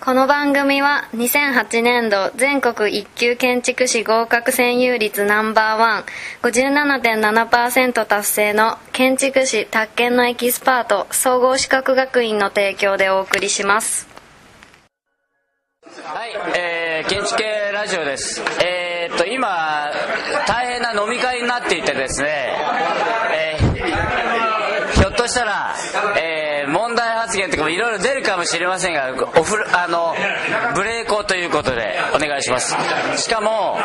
この番組は2008年度全国一級建築士合格占有率ナンバーワン57.7%達成の建築士宅建のエキスパート総合資格学院の提供でお送りしますはい、えー、建築系ラジオです。えー、っと、今、大変な飲み会になっていてですね、えーひょっとしたら、えー言とかもいろいろ出るかもしれませんが、おふあの、ブレーコーということでお願いします。しかも、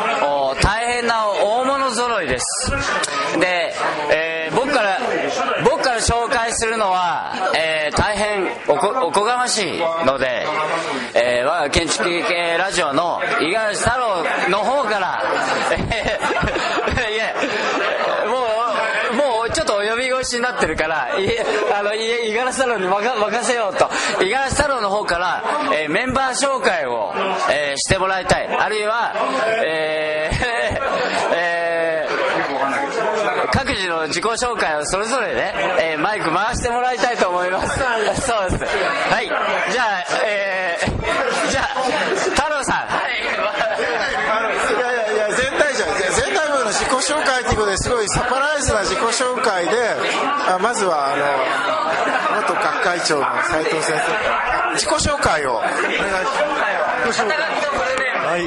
大変な大物揃いです。で、えー僕から、僕から紹介するのは、えー大変おこおこがましいので、えー我が建築系ラジオの五十嵐太郎の方から、えーいや、もう、もうちょっとお呼び越しになってるから、いあの、い五十嵐太郎に任任せようと、五十嵐太郎の方から、えーメンバー紹介を、えーしてもらいたい。あるいは、えー えー各自の自己紹介をそれぞれね、えーマイク回してもらいたいと思います。そうです。はい。じゃあ、えーじゃあ、太郎さん。いやいやいや全体じゃ全体部の自己紹介ということですごいサプライズな自己紹介であまずはあの元学会長の斉藤先生自己紹介を。お願いしますはい、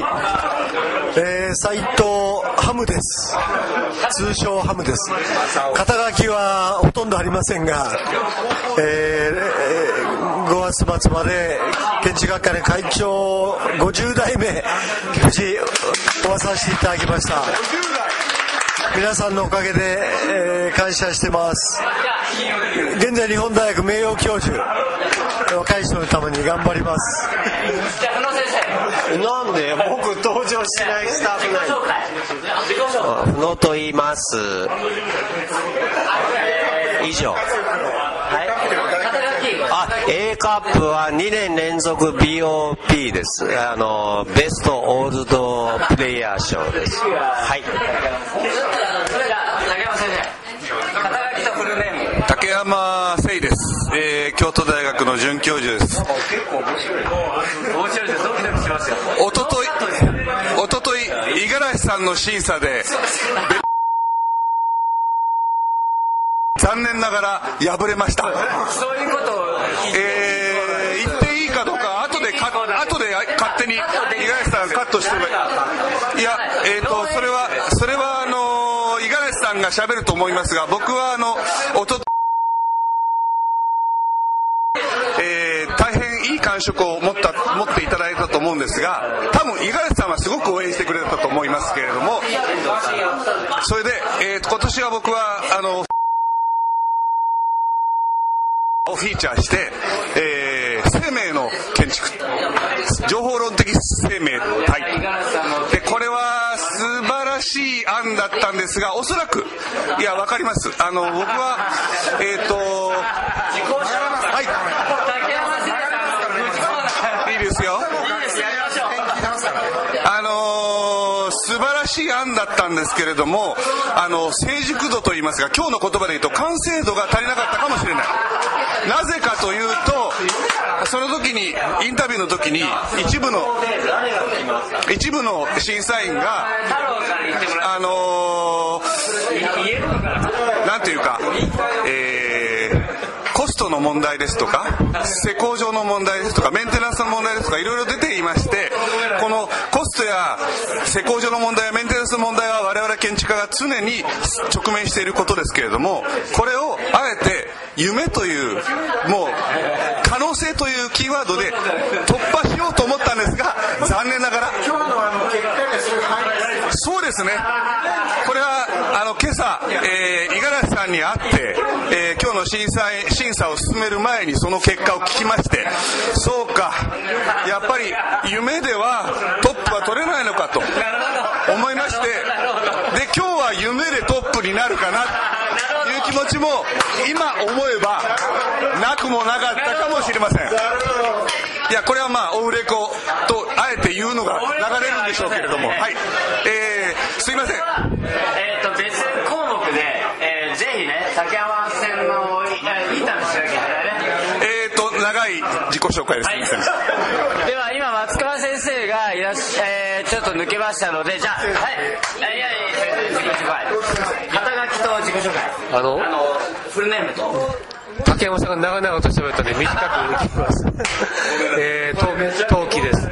えー、斉藤ハムです。通称ハムです。肩書きはほとんどありませんが、えーえー5月末まで建築学会の会長50代目無事終わさせていただきました皆さんのおかげで、えー感謝してます。現在日本大学名誉教授若い人のために頑張ります。じゃあ、宇野先生。なんで僕登場しないスタッフない。の野と言います。以上。はい。あ A カップは2年連続 BOP です。あのベストオールドプレイヤー賞です。はいそれじゃあ、竹山先生。肩書きとフルネーム。竹山誠です、えー京都大学の准教授です面白いです。ドキドキしますよ。おとといおととい五十嵐さんの審査でべ残念ながら敗れましたそういうことを。えー言っていいかどうか後でか後で勝手に五十嵐さんがカットしてもいやえっ、とそれはそれはあの五十嵐さんが喋ると思いますが僕はあのおとえー大変いい感触を持った持っていただいたと思うんですが多分五十嵐さんはすごく応援してくれたと思いますけれどもそれで、えー今年は僕はあのをフィーチャーして、えー生命の建築情報論的生命体。でこれは素晴らしい案だったんですがおそらくいやわかります。あの僕はえっ、とはいいいですよあのーしい案だったんですけれどもあの成熟度といいますか今日の言葉で言うと完成度が足りなかったかもしれない。なぜかというとその時にインタビューの時に一部の一部の審査員があのーなんていうか、トの問題ですとか施工上の問題ですとかメンテナンスの問題ですとかいろいろ出ていましてこのコストや施工上の問題やメンテナンスの問題は我々建築家が常に直面していることですけれどもこれをあえて夢というもう可能性というキーワードで突破しようと思ったんですが残念ながらですね。これはあの今朝えー五十嵐さんに会って、えー今日の審査審査を進める前にその結果を聞きましてそうかやっぱり夢ではトップは取れないのかと思いましてで今日は夢でトップになるかなという気持ちも今思えばなくもなかったかもしれません。いやこれはまあオフレコとあえて言うのが流れるんでしょうけれども。はい。えー、すいません。えっ、と、別項目で、えーぜひね、竹山戦の、えーインタビューしなきゃいけないね。えーと長い自己紹紹介です、はい、では今松川先生がいらっしゃ、えー、ちょっと抜けましたのでじゃあはい。いやいや自己紹介肩書きと自己紹介。あの？あのフルネームと竹山さんが長々と喋ったんで短く聞きます。えー、陶器です。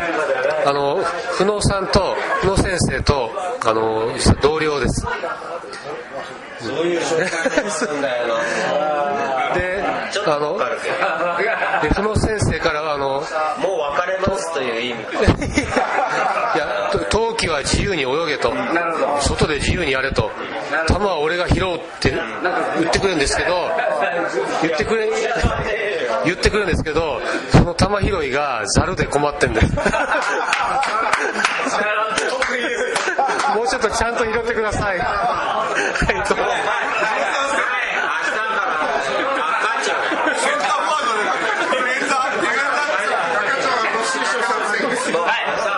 あの久野さんと久野先生とあの同僚です。そういう紹介なんだよな。であので久野先生からはあのもう別れますという意味。か いやと陶器は自由に泳げと。外で自由にやれと。球は俺が拾うって言ってくれるんですけど言ってくれ言ってくれるんですけどその球拾いがざるで困ってんだよ。もうちょっとちゃんと拾ってください。は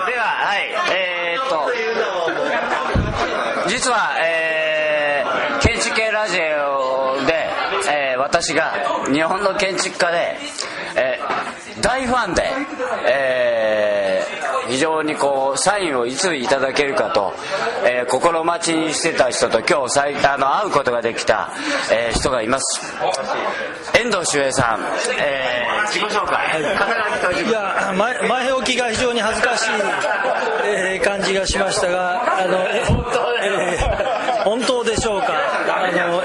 い、では、はい、えー、っと、実は、えー、建築系ラジオで、えー、私が日本の建築家で、えー、大ファンで、えー、非常にこう、サインをいついただけるかと、えー、心待ちにしてた人と今日最あの会うことができた、えー、人がいます。遠藤周平さん、えー、自己紹介、いや前前置きが非常に恥ずかしい、えー感じがしましたがあのええー本当でしょうかあの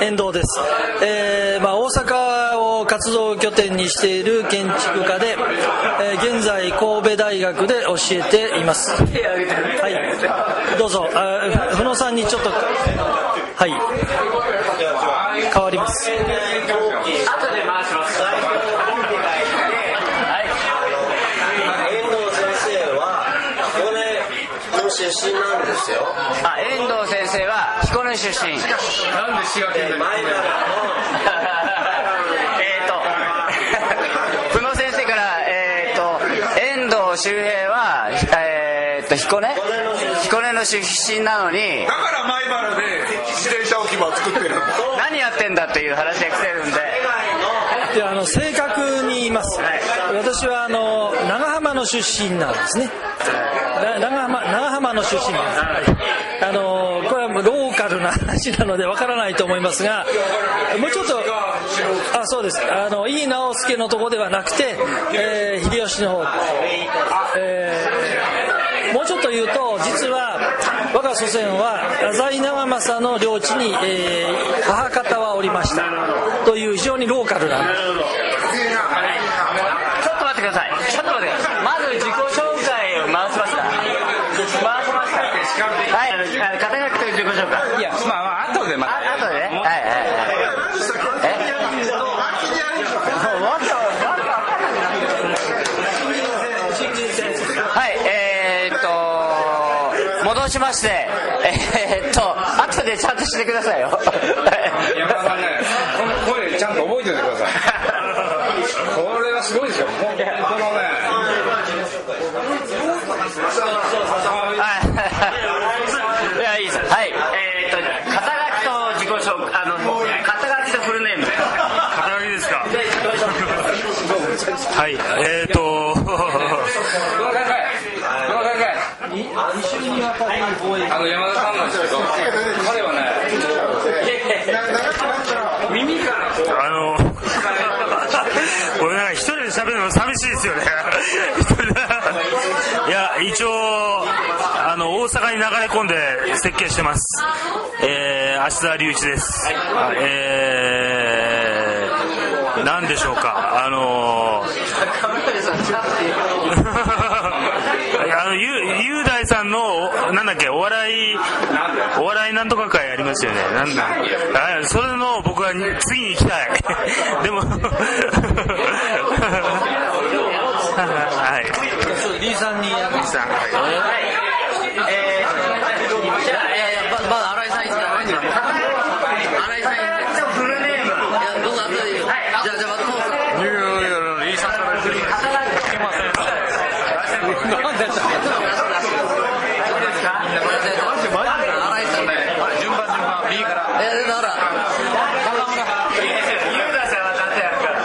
遠遠藤です、えーまあ、大阪を活動拠点にしている建築家で、えー現在神戸大学で教えています。はい。どうぞ。あふふのさんにちょっと。はい。変わります。後で回します。はい。遠藤先生は彦根の出身なんですよ。あ、遠藤根出身。なんで滋賀で前からえーと、久野先生から、えーと、遠藤周平は、えーと、彦根？彦根の出身。なのに、だから前原で自転車置き場を作ってる何やってんだっていう話が来てるんで、いやあの正確に言います、私はあの長浜の出身なんですね。な長浜長浜の出身なんです、あのこれはローカルな話なのでわからないと思いますがもうちょっとあそうです。あの井伊直弼のとこではなくて、えー秀吉の方、えーもうちょっと言うと実は我が祖先は浅井長政の領地に、えー母方はおりましたという非常にローカルなちょっと待ってください。ちょっと待ってください。まず自己紹介を回しますか回しますかはい、あのあの肩書きと自己紹介。いや、まあまあ、後でまた。あ、後でね。はいはいはい。えはい、えー、っしまして、えー、っと、後でちゃんとしてくださいよ。山田さんね、この声ちゃんと覚えておいてください。これはすごいですよ。もうこのね、はい。いや、いいです。はい。えー、っと、肩書きと自己紹介、あの、肩書きとフルネーム。肩書きですか。はいえーとこの考え、この考え、あの山田さんなんですけど、彼はね、耳からこう、あの俺なんか一人で喋るの寂しいですよね。いや一応あの大阪に流れ込んで設計してます。えー、芦田隆一です。えー、何でしょうか。あのいやあのゆ雄大さんのおなんだっけお笑いお笑いなんとか会ありますよね。なんだ。あそれの僕は次に行きたい。でも はい。リーさんに。リさんはい。えー、じゃあ、いやいや、ままだ新井さん。いいですか新井さんいいですかフルネーム。いや、どうぞ後でいいよ。はい。じゃあ、じゃあ、松本さん。いやいやリーさんから出てきまなんでどうですか新井さんで。順番順番 B からえ、だから、ユーダさんはだってやるから。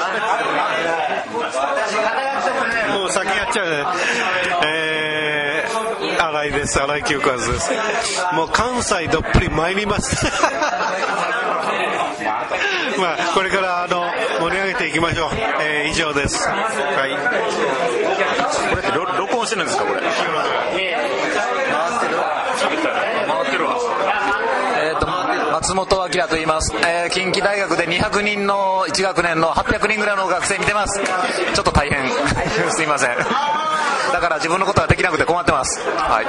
肩新井です新井清和です。もう関西どっぷり参ります。まあこれからあの盛り上げていきましょう、えー以上です。はい。これって録録音してるんですかこれ？回ってるわ松本明と言います、えー近畿大学で200人の1学年の800人ぐらいの学生見てます。ちょっと大変。すいません。だから自分のことはできなくて困ってます。はい。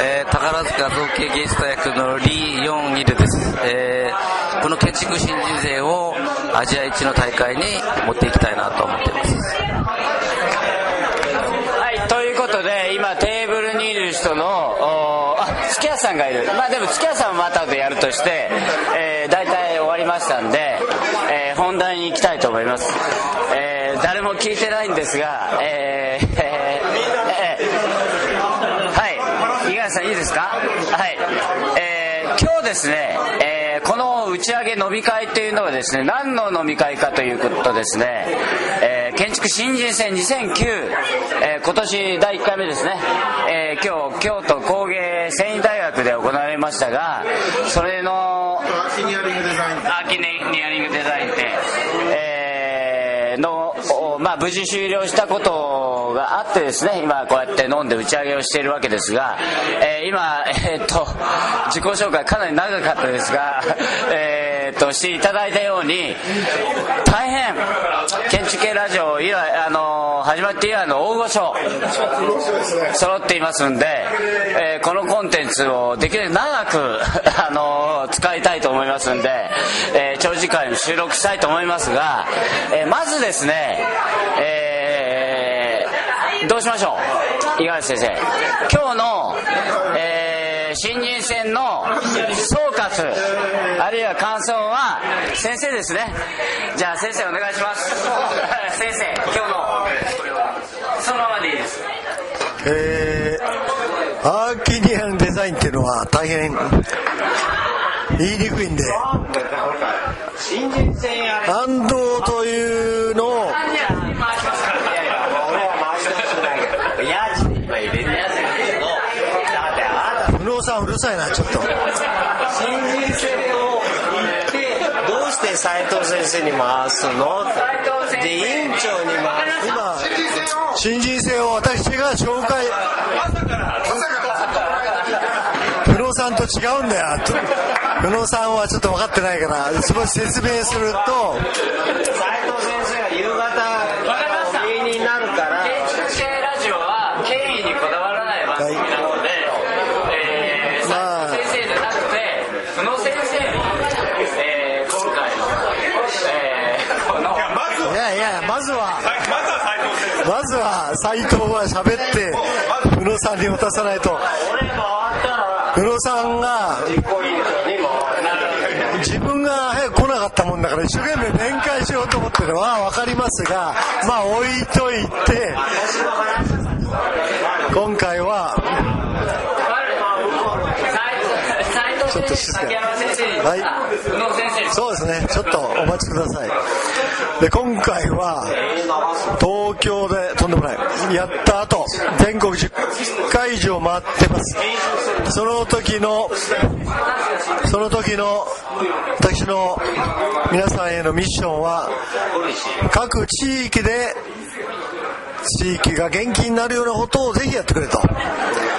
えー宝塚造形芸術大学のリ・ヨン・イルです、えーこの建築新人税をアジア一の大会に持っていきたいなと思っていますはい、ということで、今テーブルにいる人の、おーあ、月屋さんがいる。まあでも月屋さんはまたでやるとして、えー、大体終わりましたんで、えー本題に行きたいと思います。えー誰も聞いてないんですが、えーえーえーはい、五十嵐さんいいですか？はい。えー今日ですね、えーこの打ち上げ飲み会っていうのはですね、何の飲み会かということですね、えー建築新人戦2009、えー今年第1回目ですね、えー今日、京都工芸繊維大学で行われましたが、それの、アーキニアリングデザイン。アーキニアリングデザイン展、えーの、おまあ、無事終了したことがあってですね、今こうやって飲んで打ち上げをしているわけですが、えー今、えーっと、自己紹介かなり長かったですが、えーっと、していただいたように、大変、建築系ラジオ以来、あの始まって以来の大御所、揃っていますんで、えーこのコンテンツをできるだけ長く、あの使いたいと思いますんで、え長時間収録したいと思いますが、えまずですね、えどうしましょう？五十嵐先生。今日の、新人戦の総括あるいは感想は先生ですね。じゃあ先生お願いします。先生今日のそのままでいいです。えーアーキニアンデザインっていうのは大変言いにくいんで。安藤というのを不能さんうるさいなちょっと新人戦を言ってどうして斉藤先生に回すの？で委員長に回す。今新人戦を私が紹介。不能さんと違うんだよ。と不能さんはちょっと分かってないからそこ説明すると。斉藤先生が夕方お見えになるから建築系ラジオは権威にこだわらない番組なので、えーまあ斉藤先生じゃなくて久野先生に、えー今回の、えーこのいやいやまずはまずは斎藤は喋って宇野さんに渡さないと。宇野さんが自分が早く来なかったもんだから一生懸命面会しようと思ってる。のは分かりますがまあ置いといて今回はちょっと静か、はい。そうですね。ちょっとお待ちください。で今回は東京でとんでもない。やった後全国10会以上回ってます。その時のその時の私の皆さんへのミッションは各地域で地域が元気になるようなことをぜひやってくれと。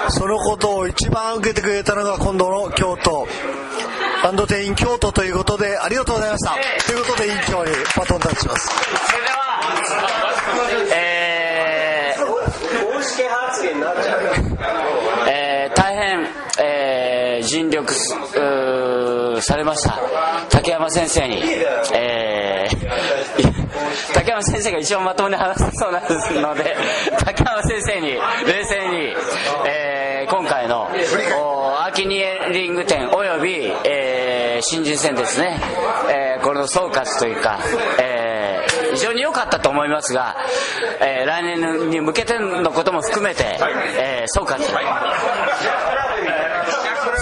そのことを一番受けてくれたのが今度の京都。バンド店員京都ということでありがとうございました。ということで委員長にバトンタッチしますそれでは、えー公式発言になっちゃうえー大変、えー尽力されました。竹山先生に、えー 竹山先生が一番まともに話せそうなんですので竹山先生に冷静に、えー今回のおアーキニエリング展および、えー新人戦ですね、えーこの総括というか、えー非常に良かったと思いますが、えー来年に向けてのことも含めて、えー総括。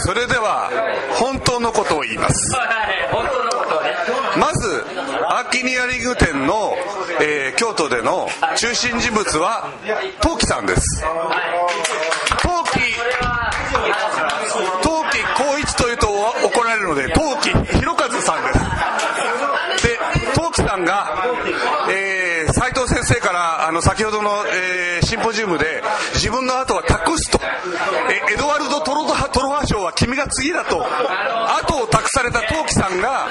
それでは本当のことを言います。まずアーキニアリング展のえー京都での中心人物は陶器さんです。陶器陶器光一というと怒られるので陶器弘和さんです。で陶器さんが、えー、斉藤先生からあの先ほどの、えーシンポジウムで自分の後は託すと、えエドワルド・君が次だと後を託された陶器さんが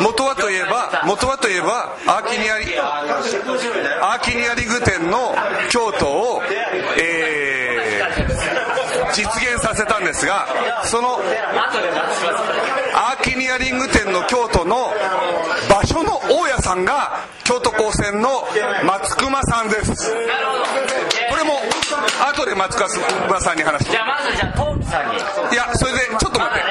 元はといえば元はといえばアーキニアリアーキニアリング店の京都を、えー実現させたんですがそのアーキニアリング店の京都の場所の大家さんが京都高専の松隈さんです。後で松隈さんに話して。じゃあまずじゃあトーキさんに。いやそれでちょっと待って。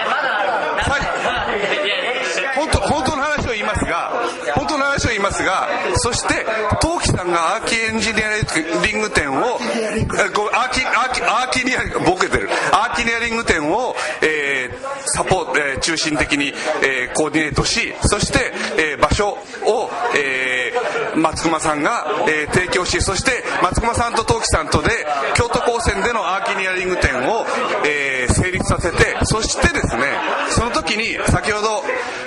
本当本当の話を言いますが本当の話を言いますがそして陶器さんがアーキエンジニアリング店をアーキアーキアーキニアリングボケてる。アーキニアリング店を、えーサポート、えー中心的に、えーコーディネートしそして、えー場所を、えー松隈さんが、えー提供しそして松隈さんと陶器さんとで京都高専でのアーキニアリング店を、えー成立させてそしてですねその時に先ほど、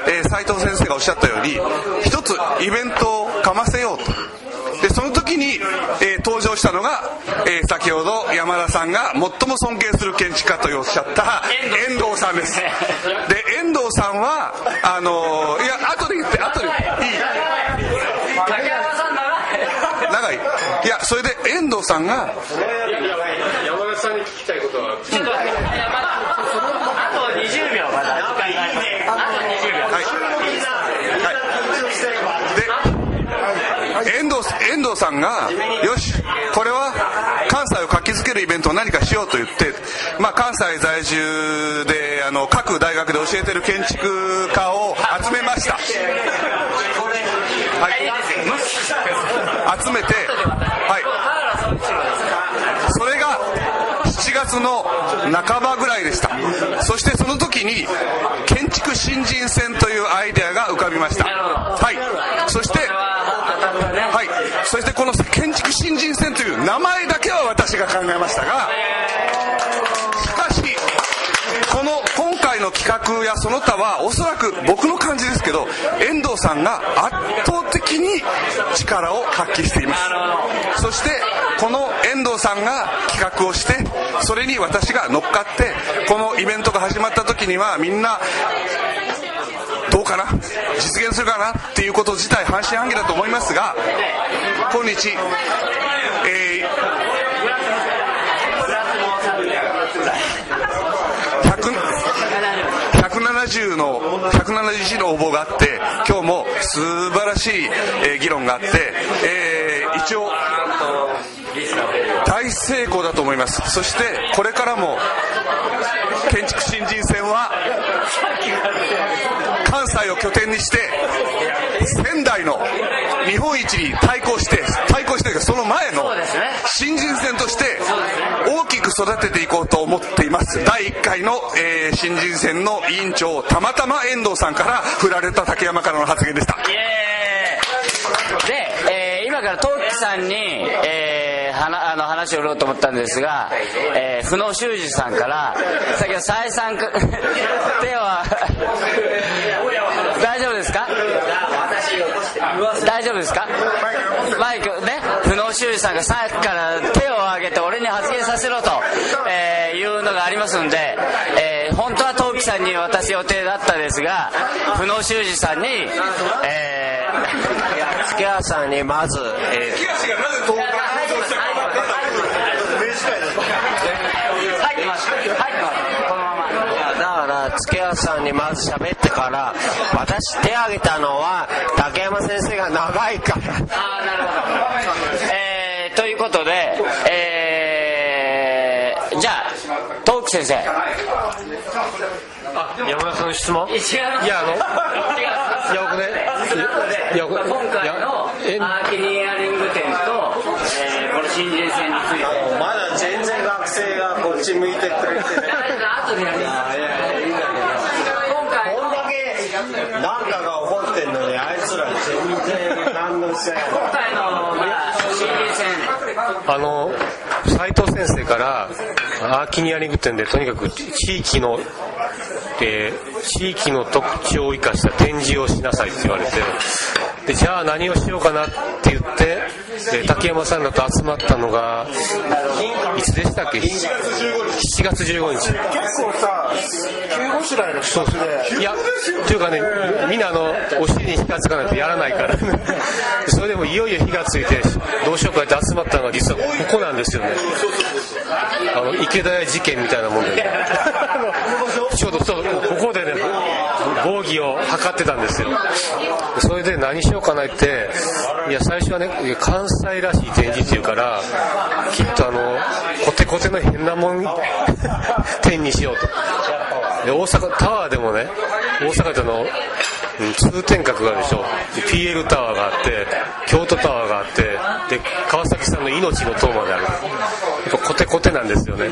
えー斉藤先生がおっしゃったように一つイベントをかませようと。でその時に、えー登場したのが、えー先ほど山田さんが最も尊敬する建築家とおっしゃった遠藤さんです。で遠藤さんはあのーいや後で言って後でいい竹山さん長い長いいやそれで遠藤さんが山田さんに聞きたいことはあと20秒まだ時間がありますあと20秒はい。で遠藤遠藤さんがよしこれは関西を活気づけるイベントを何かしようと言って、まあ、関西在住であの各大学で教えてる建築家を集めました。はい。集めてはいそれが7月の半ばぐらいでした。そしてその時に建築新人戦というアイデアが浮かびました。はい。そしてはい。そしてこの建築新人戦という名前だけは私が考えましたがしかしこの今回の企画やその他はおそらく僕の感じですけど遠藤さんが圧倒的に力を発揮しています。そしてこの遠藤さんが企画をしてそれに私が乗っかってこのイベントが始まった時にはみんなどうかな？実現するかな？っていうこと自体半信半疑だと思いますが今日、えー170の171の応募があって今日も素晴らしい、えー議論があって、えー一応大成功だと思います。そしてこれからも建築新人戦は関西を拠点にして仙台の日本一に対抗して対してというかその前の新人戦として大きく育てていこうと思っています。第1回の、えー新人戦の委員長たまたま遠藤さんから振られた竹山からの発言でした。イエーイ。で、えー今からトウキさんに、えーはなあの話を売ろうと思ったんですが、えー、不能修二さんから先ほど再三か 手は 大丈夫ですか？大丈夫ですか？マイクね？修二さんがさっきから手を挙げて俺に発言させろと、えーいうのがありますんで、えー本当はトウキさんに渡す予定だったですが不能修二さんに、えー月谷さんにまず、え入ってます入ってますこのままーだから月谷さんにまず喋ってから私手挙げたのは竹山先生が長いからああなるほどえー、ということでえー、じゃあ先生。あ山田さんの質問？違いやあのいや僕ねいや僕今回いやのえアーキニアリング店と、えー、この新人戦について。まだ全然学生がこっち向いてくれて後でやります。今回こんだけなんかが起こってんのにあいつら全然何のせい今回のあの斉藤先生からアーキニアリング店でとにかく地域の、えー地域の特徴を生かした展示をしなさいって言われてでじゃあ何をしようかなって言って、えー竹山さんらと集まったのがいつでしたっけ？7月15日。結構さ急ごしらえの企画でいやというかねみんなあのお尻に火がつかないとやらないから。それでもいよいよ火がついてどうしようかって集まったのが実はここなんですよね。あの池田屋事件みたいなもんで、ね、ちょうどそうここでね防御を図ってたんですよ。それで何しようかなっていや最初はね関西らしい展示っていうからきっとあのコテコテの変なもん 展にしようと。で大阪タワーでもね大阪での、うん、通天閣があるでしょ。PL タワーがあって京都タワーがあってで川崎さんの命の塔まである。やっぱコテコテなんですよね。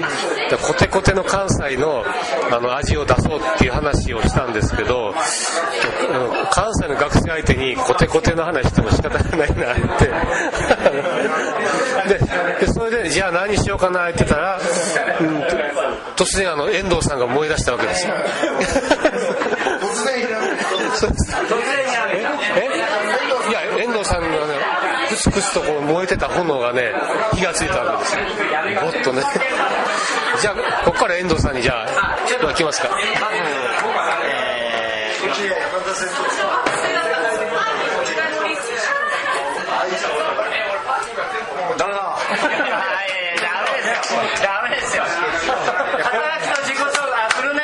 でコテコテの関西のあの味を出そうっていう話をしたんですけどうん関西の学生相手にコテコテの話しても仕方がないなって。ででそれでじゃあ何しようかなって言ったら、うんと突然あの遠藤さんが燃え出したわけですよ。そうですえいや遠藤さんがねクスクスとこう燃えてた炎がね火がついたわけですよ。もっとね。じゃあここから遠藤さんにじゃあでは来ますか。ダメだダメですよ肩書きと自己紹介あフルネ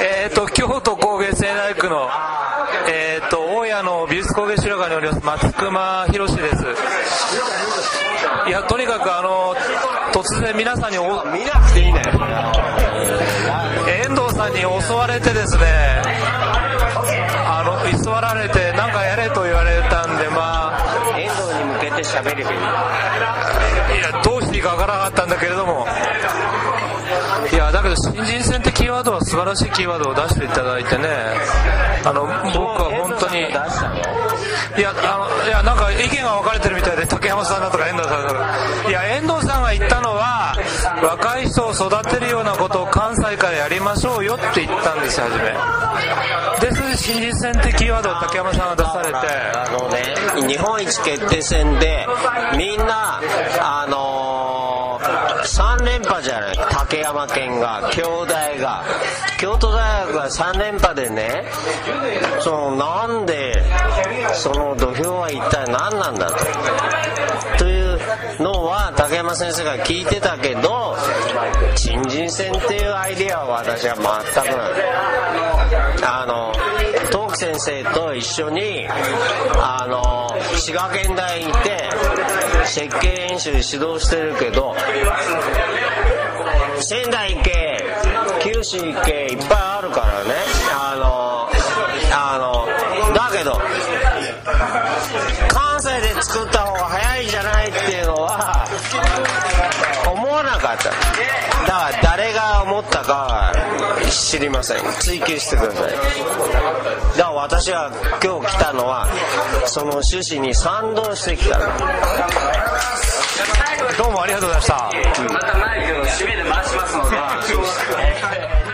えー、と京都区の、えー、と大谷の美術工芸資料館におります松隈博です。いやとにかくあの突然皆さんにお見なくていいね遠藤さんに襲われてですねあの居座られて何かやれと言われたんでまあ遠藤に向けて喋ればいいいやどうしていいかわからなかったんだけれどもいやだけど新人戦ってキーワードは素晴らしいキーワードを出していただいてね。あの僕は本当に。いやあのいやなんか意見が分かれてるみたいで竹山さんだとか遠藤さんだとか。いや遠藤さんが言ったのは若い人を育てるようなことを関西からやりましょうよって言ったんです初め。でそれで新人戦ってキーワードを竹山さんが出されて。あのね日本一決定戦でみんなあのー、3連覇じゃない。竹山県が京大が。京都大学が3連覇でね。そのなんでその土俵は一体何なんだと。というのは竹山先生が聞いてたけど新人戦っていうアイデアは私は全くない。あの東木先生と一緒にあの滋賀県大にいて設計演習指導してるけど仙台行け九州行けいっぱいあるからね。あのあのだけど関西で作った方が早いじゃないっていうのは思わなかった。だから誰が思ったかは知りません。追求してください。私は今日来たのはその趣旨に賛同してきた。のどうもありがとうございました、うん、またマイクの締めで回しますので。